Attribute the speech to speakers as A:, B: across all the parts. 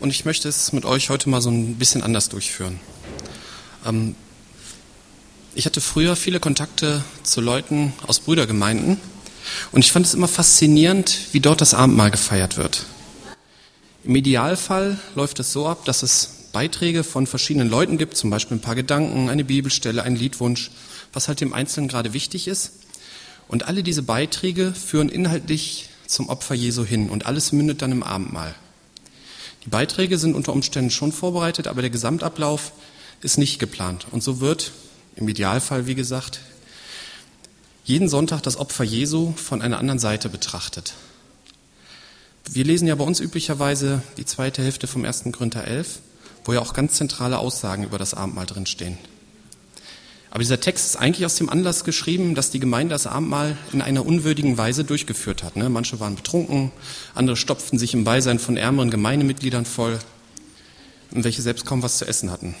A: und ich möchte es mit euch heute mal so ein bisschen anders durchführen. Ähm, ich hatte früher viele Kontakte zu Leuten aus Brüdergemeinden und ich fand es immer faszinierend, wie dort das Abendmahl gefeiert wird. Im Idealfall läuft es so ab, dass es Beiträge von verschiedenen Leuten gibt, zum Beispiel ein paar Gedanken, eine Bibelstelle, ein Liedwunsch, was halt dem Einzelnen gerade wichtig ist. Und alle diese Beiträge führen inhaltlich zum Opfer Jesu hin und alles mündet dann im Abendmahl. Die Beiträge sind unter Umständen schon vorbereitet, aber der Gesamtablauf ist nicht geplant. Und so wird im Idealfall, wie gesagt, jeden Sonntag das Opfer Jesu von einer anderen Seite betrachtet. Wir lesen ja bei uns üblicherweise die zweite Hälfte vom 1. Korinther 11, wo ja auch ganz zentrale Aussagen über das Abendmahl drinstehen. Aber dieser Text ist eigentlich aus dem Anlass geschrieben, dass die Gemeinde das Abendmahl in einer unwürdigen Weise durchgeführt hat. Ne? Manche waren betrunken, andere stopften sich im Beisein von ärmeren Gemeindemitgliedern voll, welche selbst kaum was zu essen hatten.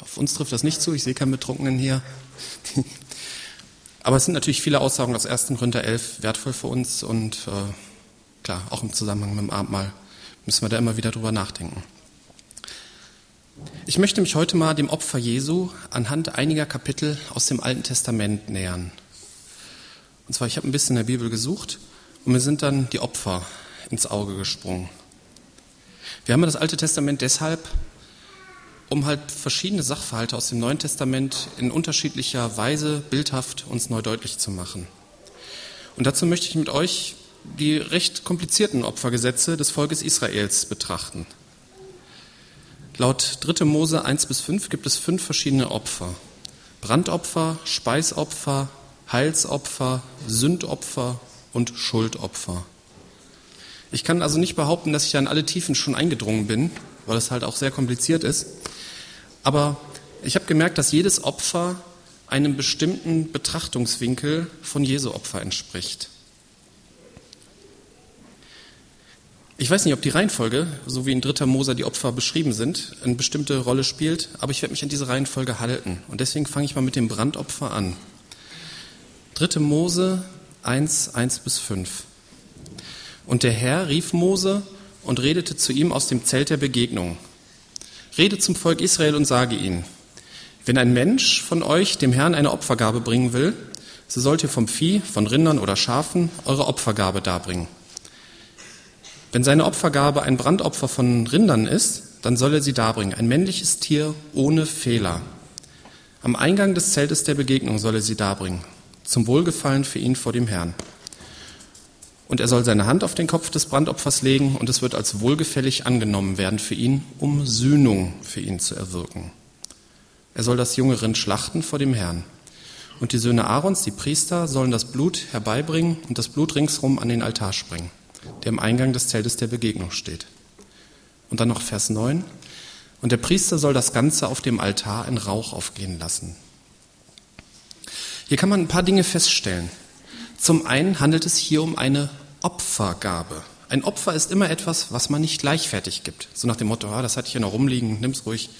A: Auf uns trifft das nicht zu, ich sehe keinen Betrunkenen hier. Aber es sind natürlich viele Aussagen aus 1. Korinther 11 wertvoll für uns und äh, klar, auch im Zusammenhang mit dem Abendmahl müssen wir da immer wieder drüber nachdenken. Ich möchte mich heute mal dem Opfer Jesu anhand einiger Kapitel aus dem Alten Testament nähern. Und zwar, ich habe ein bisschen in der Bibel gesucht und mir sind dann die Opfer ins Auge gesprungen. Wir haben das Alte Testament deshalb, um halt verschiedene Sachverhalte aus dem Neuen Testament in unterschiedlicher Weise bildhaft uns neu deutlich zu machen. Und dazu möchte ich mit euch die recht komplizierten Opfergesetze des Volkes Israels betrachten. Laut 3. Mose 1 bis 5 gibt es fünf verschiedene Opfer. Brandopfer, Speisopfer, Heilsopfer, Sündopfer und Schuldopfer. Ich kann also nicht behaupten, dass ich an alle Tiefen schon eingedrungen bin, weil es halt auch sehr kompliziert ist. Aber ich habe gemerkt, dass jedes Opfer einem bestimmten Betrachtungswinkel von Jesu Opfer entspricht. Ich weiß nicht, ob die Reihenfolge, so wie in dritter Moser die Opfer beschrieben sind, eine bestimmte Rolle spielt, aber ich werde mich an diese Reihenfolge halten. Und deswegen fange ich mal mit dem Brandopfer an. Dritte Mose 1, 1 bis 5. Und der Herr rief Mose und redete zu ihm aus dem Zelt der Begegnung. Rede zum Volk Israel und sage ihnen, wenn ein Mensch von euch dem Herrn eine Opfergabe bringen will, so sollt ihr vom Vieh, von Rindern oder Schafen eure Opfergabe darbringen. Wenn seine Opfergabe ein Brandopfer von Rindern ist, dann soll er sie darbringen, ein männliches Tier ohne Fehler. Am Eingang des Zeltes der Begegnung soll er sie darbringen, zum Wohlgefallen für ihn vor dem Herrn. Und er soll seine Hand auf den Kopf des Brandopfers legen, und es wird als wohlgefällig angenommen werden für ihn, um Sühnung für ihn zu erwirken. Er soll das junge Rind schlachten vor dem Herrn. Und die Söhne Aarons, die Priester, sollen das Blut herbeibringen und das Blut ringsrum an den Altar springen der am Eingang des Zeltes der Begegnung steht. Und dann noch Vers 9. Und der Priester soll das Ganze auf dem Altar in Rauch aufgehen lassen. Hier kann man ein paar Dinge feststellen. Zum einen handelt es hier um eine Opfergabe. Ein Opfer ist immer etwas, was man nicht gleichfertig gibt. So nach dem Motto, ah, das hatte ich hier noch rumliegen, nimm's ruhig.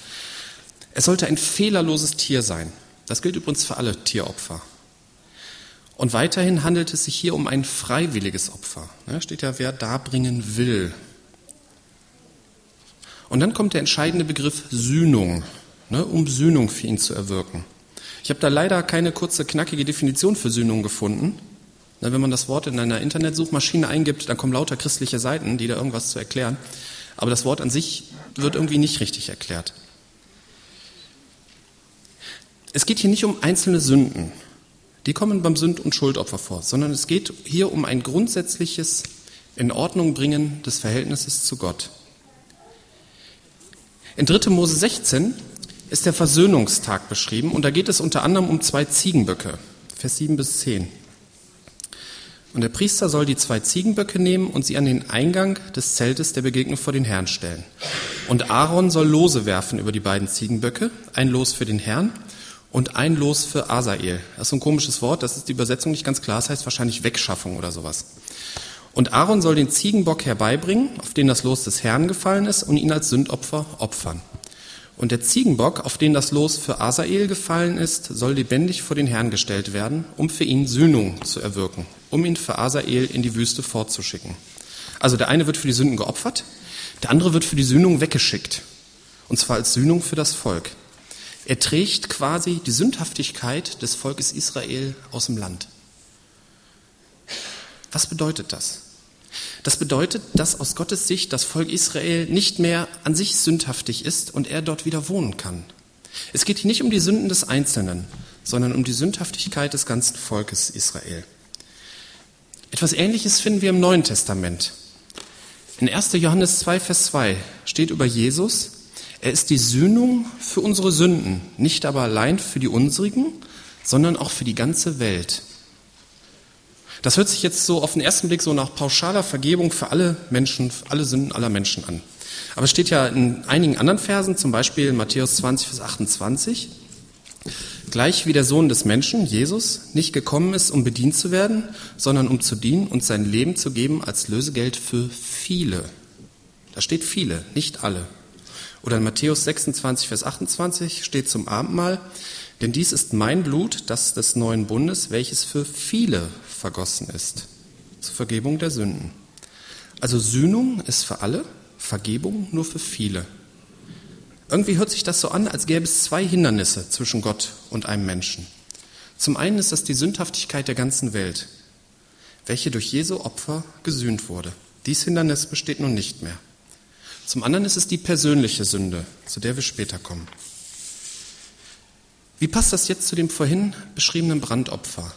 A: Es sollte ein fehlerloses Tier sein. Das gilt übrigens für alle Tieropfer. Und weiterhin handelt es sich hier um ein freiwilliges Opfer. Da steht ja, wer darbringen will. Und dann kommt der entscheidende Begriff Sühnung, ne, um Sühnung für ihn zu erwirken. Ich habe da leider keine kurze, knackige Definition für Sühnung gefunden. Na, wenn man das Wort in einer Internetsuchmaschine eingibt, dann kommen lauter christliche Seiten, die da irgendwas zu erklären. Aber das Wort an sich wird irgendwie nicht richtig erklärt. Es geht hier nicht um einzelne Sünden, die kommen beim Sünd- und Schuldopfer vor, sondern es geht hier um ein grundsätzliches in Ordnung bringen des Verhältnisses zu Gott. In 3. Mose 16 ist der Versöhnungstag beschrieben und da geht es unter anderem um zwei Ziegenböcke, Vers 7 bis 10. Und der Priester soll die zwei Ziegenböcke nehmen und sie an den Eingang des Zeltes der Begegnung vor den Herrn stellen. Und Aaron soll Lose werfen über die beiden Ziegenböcke, ein Los für den Herrn und ein Los für Asael. Das ist so ein komisches Wort, das ist die Übersetzung nicht ganz klar, das heißt wahrscheinlich Wegschaffung oder sowas. Und Aaron soll den Ziegenbock herbeibringen, auf den das Los des Herrn gefallen ist, und ihn als Sündopfer opfern. Und der Ziegenbock, auf den das Los für Asael gefallen ist, soll lebendig vor den Herrn gestellt werden, um für ihn Sühnung zu erwirken, um ihn für Asael in die Wüste fortzuschicken. Also der eine wird für die Sünden geopfert, Der andere wird für die Sühnung weggeschickt. Und zwar als Sühnung für das Volk. Er trägt quasi die Sündhaftigkeit des Volkes Israel aus dem Land. Was bedeutet das? Das bedeutet, dass aus Gottes Sicht das Volk Israel nicht mehr an sich sündhaftig ist und er dort wieder wohnen kann. Es geht hier nicht um die Sünden des Einzelnen, sondern um die Sündhaftigkeit des ganzen Volkes Israel. Etwas Ähnliches finden wir im Neuen Testament. In 1. Johannes 2, Vers 2 steht über Jesus, er ist die Sühnung für unsere Sünden, nicht aber allein für die unsrigen, sondern auch für die ganze Welt. Das hört sich jetzt so auf den ersten Blick so nach pauschaler Vergebung für alle Menschen, für alle Sünden aller Menschen an. Aber es steht ja in einigen anderen Versen, zum Beispiel in Matthäus 20, Vers 28, gleich wie der Sohn des Menschen, Jesus, nicht gekommen ist, um bedient zu werden, sondern um zu dienen und sein Leben zu geben als Lösegeld für viele. Da steht viele, nicht alle. Oder in Matthäus 26, Vers 28 steht zum Abendmahl, denn dies ist mein Blut, das des neuen Bundes, welches für viele vergossen ist, zur Vergebung der Sünden. Also Sühnung ist für alle, Vergebung nur für viele. Irgendwie hört sich das so an, als gäbe es zwei Hindernisse zwischen Gott und einem Menschen. Zum einen ist das die Sündhaftigkeit der ganzen Welt, welche durch Jesu Opfer gesühnt wurde. Dies Hindernis besteht nun nicht mehr. Zum anderen ist es die persönliche Sünde, zu der wir später kommen. Wie passt das jetzt zu dem vorhin beschriebenen Brandopfer?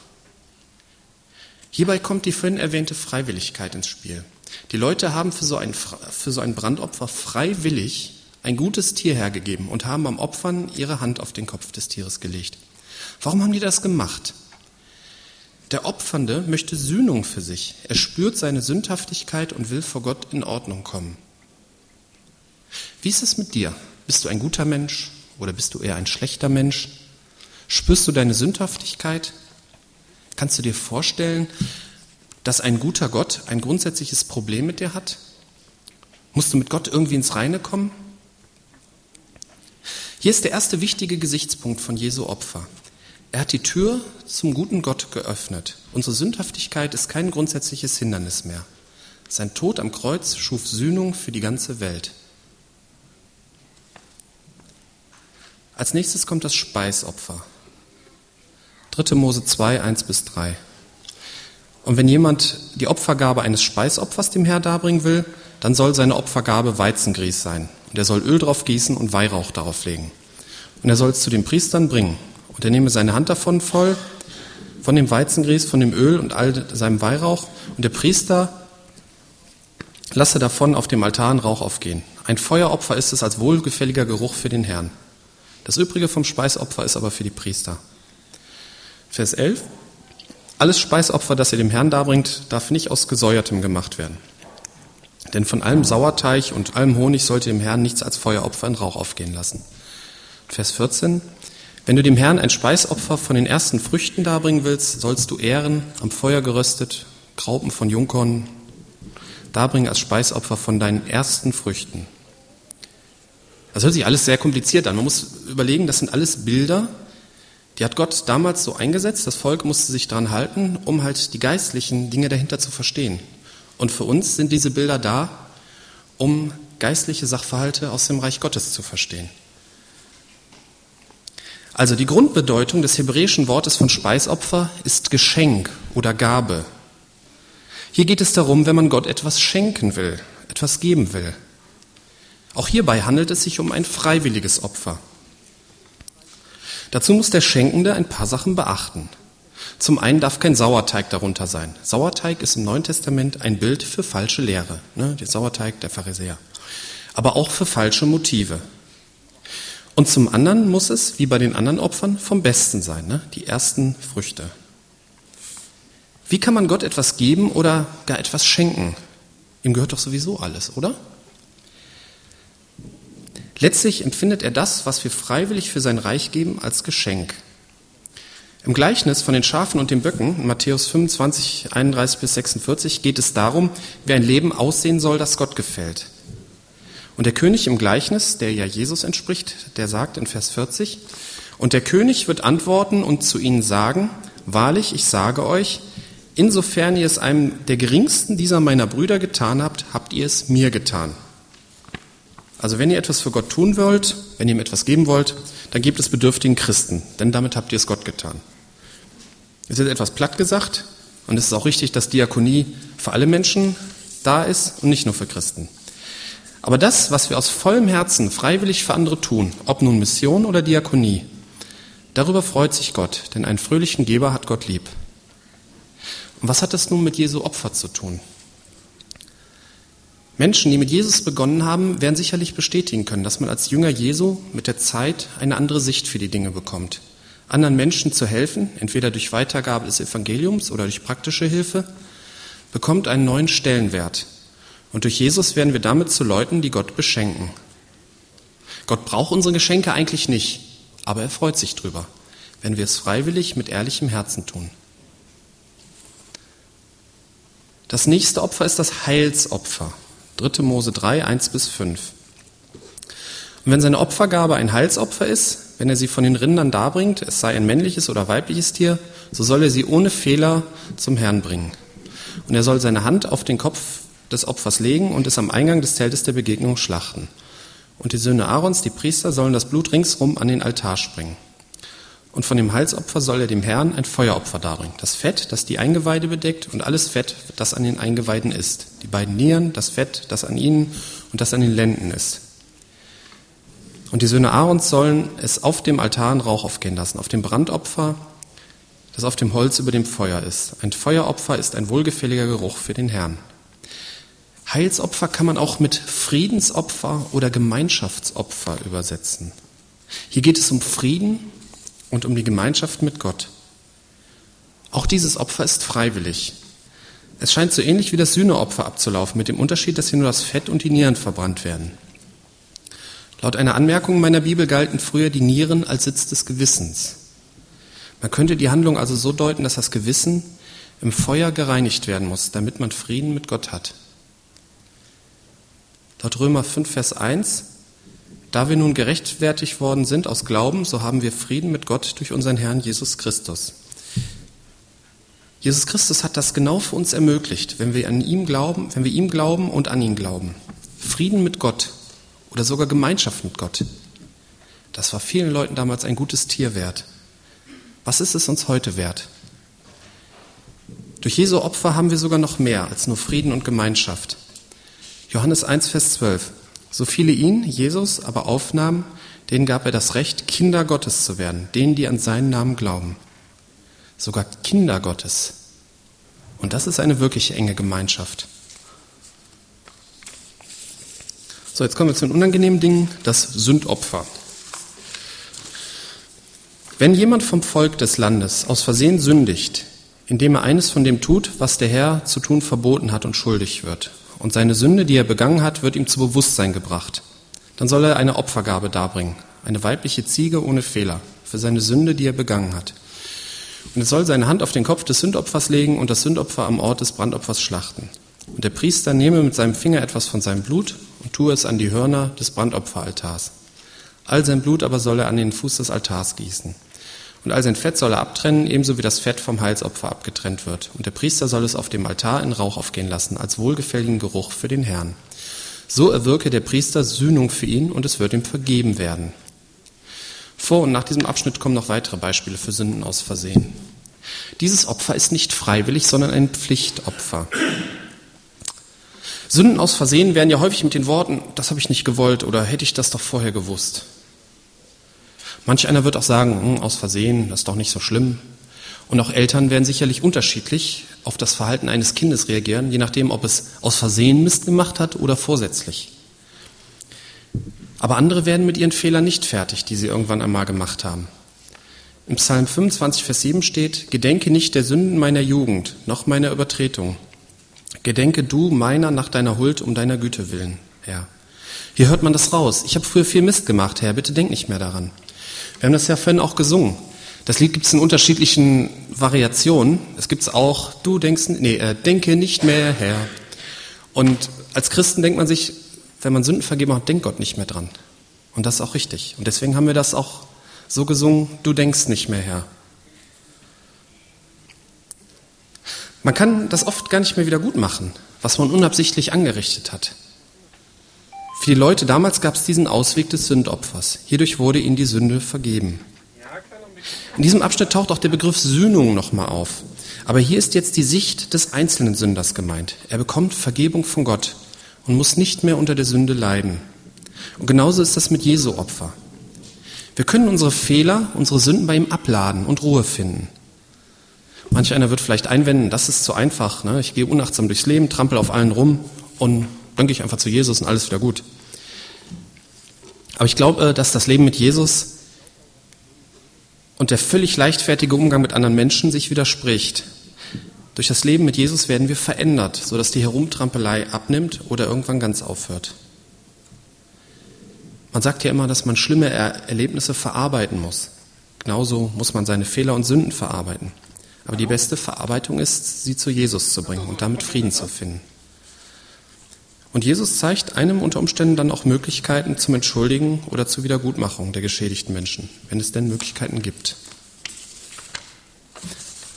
A: Hierbei kommt die vorhin erwähnte Freiwilligkeit ins Spiel. Die Leute haben für so ein, für so ein Brandopfer freiwillig ein gutes Tier hergegeben und haben beim Opfern ihre Hand auf den Kopf des Tieres gelegt. Warum haben die das gemacht? Der Opfernde möchte Sühnung für sich. Er spürt seine Sündhaftigkeit und will vor Gott in Ordnung kommen. Wie ist es mit dir? Bist du ein guter Mensch oder bist du eher ein schlechter Mensch? Spürst du deine Sündhaftigkeit? Kannst du dir vorstellen, dass ein guter Gott ein grundsätzliches Problem mit dir hat? Musst du mit Gott irgendwie ins Reine kommen? Hier ist der erste wichtige Gesichtspunkt von Jesu Opfer. Er hat die Tür zum guten Gott geöffnet. Unsere Sündhaftigkeit ist kein grundsätzliches Hindernis mehr. Sein Tod am Kreuz schuf Sühnung für die ganze Welt. Als nächstes kommt das Speisopfer. 3. Mose 2, 1 bis 3. Und wenn jemand die Opfergabe eines Speisopfers dem Herr darbringen will, dann soll seine Opfergabe Weizengrieß sein. Und er soll Öl drauf gießen und Weihrauch darauf legen. Und er soll es zu den Priestern bringen. Und er nehme seine Hand davon voll, von dem Weizengrieß, von dem Öl und all seinem Weihrauch. Und der Priester lasse davon auf dem Altar einen Rauch aufgehen. Ein Feueropfer ist es als wohlgefälliger Geruch für den Herrn. Das übrige vom Speisopfer ist aber für die Priester. Vers 11. Alles Speisopfer, das ihr dem Herrn darbringt, darf nicht aus Gesäuertem gemacht werden. Denn von allem Sauerteig und allem Honig sollt ihr dem Herrn nichts als Feueropfer in Rauch aufgehen lassen. Vers 14. Wenn du dem Herrn ein Speisopfer von den ersten Früchten darbringen willst, sollst du Ehren am Feuer geröstet, Graupen von Jungkorn darbringen als Speisopfer von deinen ersten Früchten. Das hört sich alles sehr kompliziert an. Man muss überlegen, das sind alles Bilder, die hat Gott damals so eingesetzt, das Volk musste sich daran halten, um halt die geistlichen Dinge dahinter zu verstehen. Und für uns sind diese Bilder da, um geistliche Sachverhalte aus dem Reich Gottes zu verstehen. Also die Grundbedeutung des hebräischen Wortes von Speisopfer ist Geschenk oder Gabe. Hier geht es darum, wenn man Gott etwas schenken will, etwas geben will. Auch hierbei handelt es sich um ein freiwilliges Opfer. Dazu muss der Schenkende ein paar Sachen beachten. Zum einen darf kein Sauerteig darunter sein. Sauerteig ist im Neuen Testament ein Bild für falsche Lehre, ne? der Sauerteig der Pharisäer. Aber auch für falsche Motive. Und zum anderen muss es, wie bei den anderen Opfern, vom Besten sein, ne? die ersten Früchte. Wie kann man Gott etwas geben oder gar etwas schenken? Ihm gehört doch sowieso alles, oder? Letztlich empfindet er das, was wir freiwillig für sein Reich geben, als Geschenk. Im Gleichnis von den Schafen und den Böcken, Matthäus 25, 31 bis 46, geht es darum, wie ein Leben aussehen soll, das Gott gefällt. Und der König im Gleichnis, der ja Jesus entspricht, der sagt in Vers 40, und der König wird antworten und zu ihnen sagen, wahrlich, ich sage euch, insofern ihr es einem der geringsten dieser meiner Brüder getan habt, habt ihr es mir getan. Also wenn ihr etwas für Gott tun wollt, wenn ihr ihm etwas geben wollt, dann gebt es bedürftigen Christen, denn damit habt ihr es Gott getan. Es ist etwas platt gesagt und es ist auch richtig, dass Diakonie für alle Menschen da ist und nicht nur für Christen. Aber das, was wir aus vollem Herzen freiwillig für andere tun, ob nun Mission oder Diakonie, darüber freut sich Gott, denn einen fröhlichen Geber hat Gott lieb. Und was hat das nun mit Jesu Opfer zu tun? Menschen, die mit Jesus begonnen haben, werden sicherlich bestätigen können, dass man als Jünger Jesu mit der Zeit eine andere Sicht für die Dinge bekommt. Anderen Menschen zu helfen, entweder durch Weitergabe des Evangeliums oder durch praktische Hilfe, bekommt einen neuen Stellenwert. Und durch Jesus werden wir damit zu Leuten, die Gott beschenken. Gott braucht unsere Geschenke eigentlich nicht, aber er freut sich drüber, wenn wir es freiwillig mit ehrlichem Herzen tun. Das nächste Opfer ist das Heilsopfer. 3. Mose 3, 1 bis 5. Und wenn seine Opfergabe ein Heilsopfer ist, wenn er sie von den Rindern darbringt, es sei ein männliches oder weibliches Tier, so soll er sie ohne Fehler zum Herrn bringen. Und er soll seine Hand auf den Kopf des Opfers legen und es am Eingang des Zeltes der Begegnung schlachten. Und die Söhne Aarons, die Priester, sollen das Blut ringsrum an den Altar springen. Und von dem Halsopfer soll er dem Herrn ein Feueropfer darbringen. Das Fett, das die Eingeweide bedeckt und alles Fett, das an den Eingeweiden ist. Die beiden Nieren, das Fett, das an ihnen und das an den Lenden ist. Und die Söhne Aarons sollen es auf dem Altar in Rauch aufgehen lassen, auf dem Brandopfer, das auf dem Holz über dem Feuer ist. Ein Feueropfer ist ein wohlgefälliger Geruch für den Herrn. Heilsopfer kann man auch mit Friedensopfer oder Gemeinschaftsopfer übersetzen. Hier geht es um Frieden und um die Gemeinschaft mit Gott. Auch dieses Opfer ist freiwillig. Es scheint so ähnlich wie das Sühneopfer abzulaufen, mit dem Unterschied, dass hier nur das Fett und die Nieren verbrannt werden. Laut einer Anmerkung meiner Bibel galten früher die Nieren als Sitz des Gewissens. Man könnte die Handlung also so deuten, dass das Gewissen im Feuer gereinigt werden muss, damit man Frieden mit Gott hat. Laut Römer 5, Vers 1 da wir nun gerechtfertigt worden sind aus Glauben, so haben wir Frieden mit Gott durch unseren Herrn Jesus Christus. Jesus Christus hat das genau für uns ermöglicht, wenn wir an ihm glauben, wenn wir ihm glauben und an ihn glauben. Frieden mit Gott oder sogar Gemeinschaft mit Gott. Das war vielen Leuten damals ein gutes Tier wert. Was ist es uns heute wert? Durch Jesu Opfer haben wir sogar noch mehr als nur Frieden und Gemeinschaft. Johannes 1, Vers 12. So viele ihn, Jesus, aber aufnahmen, denen gab er das Recht, Kinder Gottes zu werden, denen, die an seinen Namen glauben. Sogar Kinder Gottes. Und das ist eine wirklich enge Gemeinschaft. So, jetzt kommen wir zu den unangenehmen Dingen, das Sündopfer. Wenn jemand vom Volk des Landes aus Versehen sündigt, indem er eines von dem tut, was der Herr zu tun verboten hat und schuldig wird, und seine Sünde, die er begangen hat, wird ihm zu Bewusstsein gebracht. Dann soll er eine Opfergabe darbringen, eine weibliche Ziege ohne Fehler, für seine Sünde, die er begangen hat. Und er soll seine Hand auf den Kopf des Sündopfers legen und das Sündopfer am Ort des Brandopfers schlachten. Und der Priester nehme mit seinem Finger etwas von seinem Blut und tue es an die Hörner des Brandopferaltars. All sein Blut aber soll er an den Fuß des Altars gießen. Und all sein Fett soll er abtrennen, ebenso wie das Fett vom Heilsopfer abgetrennt wird. Und der Priester soll es auf dem Altar in Rauch aufgehen lassen, als wohlgefälligen Geruch für den Herrn. So erwirke der Priester Sühnung für ihn und es wird ihm vergeben werden. Vor und nach diesem Abschnitt kommen noch weitere Beispiele für Sünden aus Versehen. Dieses Opfer ist nicht freiwillig, sondern ein Pflichtopfer. Sünden aus Versehen werden ja häufig mit den Worten, das habe ich nicht gewollt oder hätte ich das doch vorher gewusst Manch einer wird auch sagen, hm, aus Versehen, das ist doch nicht so schlimm. Und auch Eltern werden sicherlich unterschiedlich auf das Verhalten eines Kindes reagieren, je nachdem, ob es aus Versehen Mist gemacht hat oder vorsätzlich. Aber andere werden mit ihren Fehlern nicht fertig, die sie irgendwann einmal gemacht haben. Im Psalm 25, Vers 7 steht, Gedenke nicht der Sünden meiner Jugend, noch meiner Übertretung. Gedenke du meiner nach deiner Huld um deiner Güte willen, Herr. Hier hört man das raus. Ich habe früher viel Mist gemacht, Herr, bitte denk nicht mehr daran. Wir haben das ja vorhin auch gesungen. Das Lied gibt es in unterschiedlichen Variationen. Es gibt es auch, du denkst, nee, äh, denke nicht mehr her. Und als Christen denkt man sich, wenn man Sünden vergeben hat, denkt Gott nicht mehr dran. Und das ist auch richtig. Und deswegen haben wir das auch so gesungen, du denkst nicht mehr her. Man kann das oft gar nicht mehr wieder gut machen, was man unabsichtlich angerichtet hat. Für die Leute damals gab es diesen Ausweg des Sündopfers. Hierdurch wurde ihnen die Sünde vergeben. In diesem Abschnitt taucht auch der Begriff Sühnung nochmal auf. Aber hier ist jetzt die Sicht des einzelnen Sünders gemeint. Er bekommt Vergebung von Gott und muss nicht mehr unter der Sünde leiden. Und genauso ist das mit Jesu Opfer. Wir können unsere Fehler, unsere Sünden bei ihm abladen und Ruhe finden. Manch einer wird vielleicht einwenden, das ist zu einfach. Ne? Ich gehe unachtsam durchs Leben, trampel auf allen rum und dann gehe ich einfach zu Jesus und alles wieder gut. Aber ich glaube, dass das Leben mit Jesus und der völlig leichtfertige Umgang mit anderen Menschen sich widerspricht. Durch das Leben mit Jesus werden wir verändert, sodass die Herumtrampelei abnimmt oder irgendwann ganz aufhört. Man sagt ja immer, dass man schlimme Erlebnisse verarbeiten muss. Genauso muss man seine Fehler und Sünden verarbeiten. Aber die beste Verarbeitung ist, sie zu Jesus zu bringen und damit Frieden zu finden. Und Jesus zeigt einem unter Umständen dann auch Möglichkeiten zum Entschuldigen oder zur Wiedergutmachung der geschädigten Menschen, wenn es denn Möglichkeiten gibt.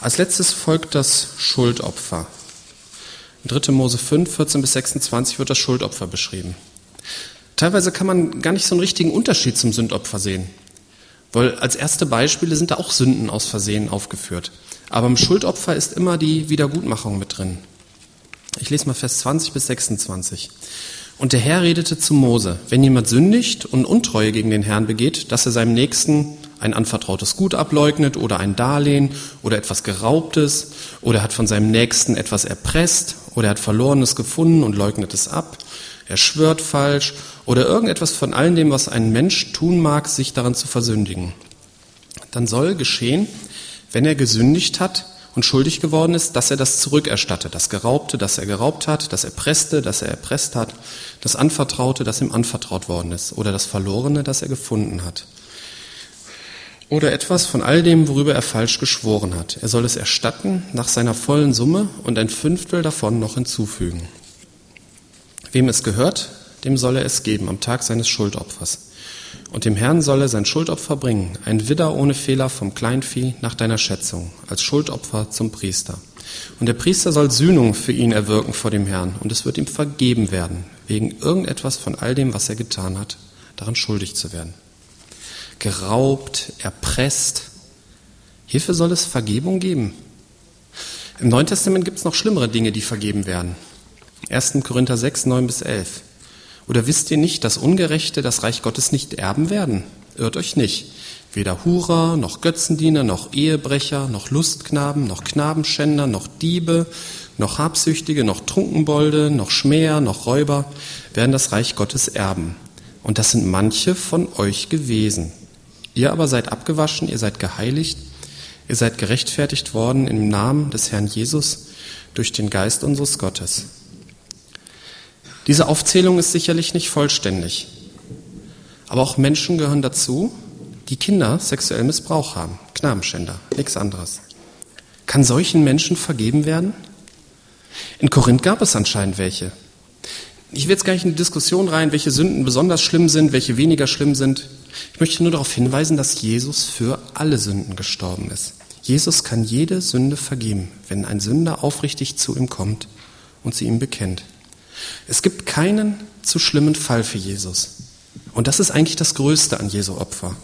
A: Als letztes folgt das Schuldopfer. In 3. Mose 5, 14 bis 26 wird das Schuldopfer beschrieben. Teilweise kann man gar nicht so einen richtigen Unterschied zum Sündopfer sehen, weil als erste Beispiele sind da auch Sünden aus Versehen aufgeführt. Aber im Schuldopfer ist immer die Wiedergutmachung mit drin. Ich lese mal Vers 20 bis 26. Und der Herr redete zu Mose, wenn jemand sündigt und Untreue gegen den Herrn begeht, dass er seinem Nächsten ein anvertrautes Gut ableugnet oder ein Darlehen oder etwas Geraubtes oder hat von seinem Nächsten etwas erpresst oder er hat Verlorenes gefunden und leugnet es ab, er schwört falsch oder irgendetwas von all dem, was ein Mensch tun mag, sich daran zu versündigen. Dann soll geschehen, wenn er gesündigt hat, und schuldig geworden ist, dass er das zurückerstattet, das Geraubte, das er geraubt hat, das Erpresste, das er erpresst hat, das Anvertraute, das ihm anvertraut worden ist, oder das Verlorene, das er gefunden hat. Oder etwas von all dem, worüber er falsch geschworen hat. Er soll es erstatten nach seiner vollen Summe und ein Fünftel davon noch hinzufügen. Wem es gehört, dem soll er es geben am Tag seines Schuldopfers. Und dem Herrn soll er sein Schuldopfer bringen, ein Widder ohne Fehler vom Kleinvieh nach deiner Schätzung, als Schuldopfer zum Priester. Und der Priester soll Sühnung für ihn erwirken vor dem Herrn, und es wird ihm vergeben werden, wegen irgendetwas von all dem, was er getan hat, daran schuldig zu werden. Geraubt, erpresst. Hierfür soll es Vergebung geben. Im Neuen Testament gibt es noch schlimmere Dinge, die vergeben werden. 1. Korinther 6, 9 bis 11. Oder wisst ihr nicht, dass Ungerechte das Reich Gottes nicht erben werden? Irrt euch nicht. Weder Hurer, noch Götzendiener, noch Ehebrecher, noch Lustknaben, noch Knabenschänder, noch Diebe, noch Habsüchtige, noch Trunkenbolde, noch Schmäher, noch Räuber werden das Reich Gottes erben. Und das sind manche von euch gewesen. Ihr aber seid abgewaschen, ihr seid geheiligt, ihr seid gerechtfertigt worden im Namen des Herrn Jesus durch den Geist unseres Gottes. Diese Aufzählung ist sicherlich nicht vollständig. Aber auch Menschen gehören dazu, die Kinder sexuell Missbrauch haben. Knabenschänder, nichts anderes. Kann solchen Menschen vergeben werden? In Korinth gab es anscheinend welche. Ich will jetzt gar nicht in die Diskussion rein, welche Sünden besonders schlimm sind, welche weniger schlimm sind. Ich möchte nur darauf hinweisen, dass Jesus für alle Sünden gestorben ist. Jesus kann jede Sünde vergeben, wenn ein Sünder aufrichtig zu ihm kommt und sie ihm bekennt. Es gibt keinen zu schlimmen Fall für Jesus. Und das ist eigentlich das Größte an Jesu Opfer.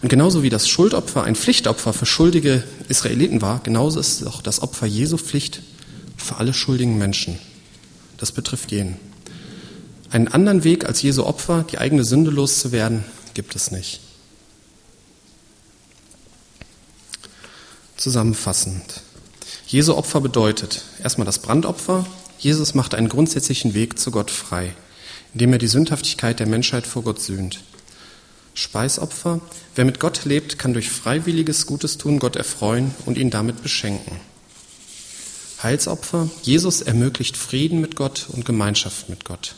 A: Und genauso wie das Schuldopfer ein Pflichtopfer für schuldige Israeliten war, genauso ist auch das Opfer Jesu Pflicht für alle schuldigen Menschen. Das betrifft jeden. Einen anderen Weg als Jesu Opfer, die eigene Sünde loszuwerden, gibt es nicht. Zusammenfassend. Jesu Opfer bedeutet erstmal das Brandopfer, Jesus macht einen grundsätzlichen Weg zu Gott frei, indem er die Sündhaftigkeit der Menschheit vor Gott sühnt. Speisopfer, wer mit Gott lebt, kann durch freiwilliges Gutes tun Gott erfreuen und ihn damit beschenken. Heilsopfer, Jesus ermöglicht Frieden mit Gott und Gemeinschaft mit Gott.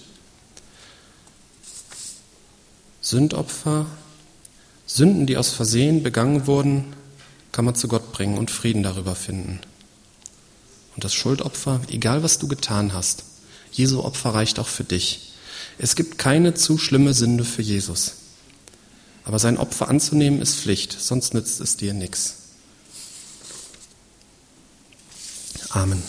A: Sündopfer, Sünden, die aus Versehen begangen wurden, kann man zu Gott bringen und Frieden darüber finden. Und das Schuldopfer, egal was du getan hast, Jesu Opfer reicht auch für dich. Es gibt keine zu schlimme Sünde für Jesus. Aber sein Opfer anzunehmen ist Pflicht, sonst nützt es dir nichts. Amen.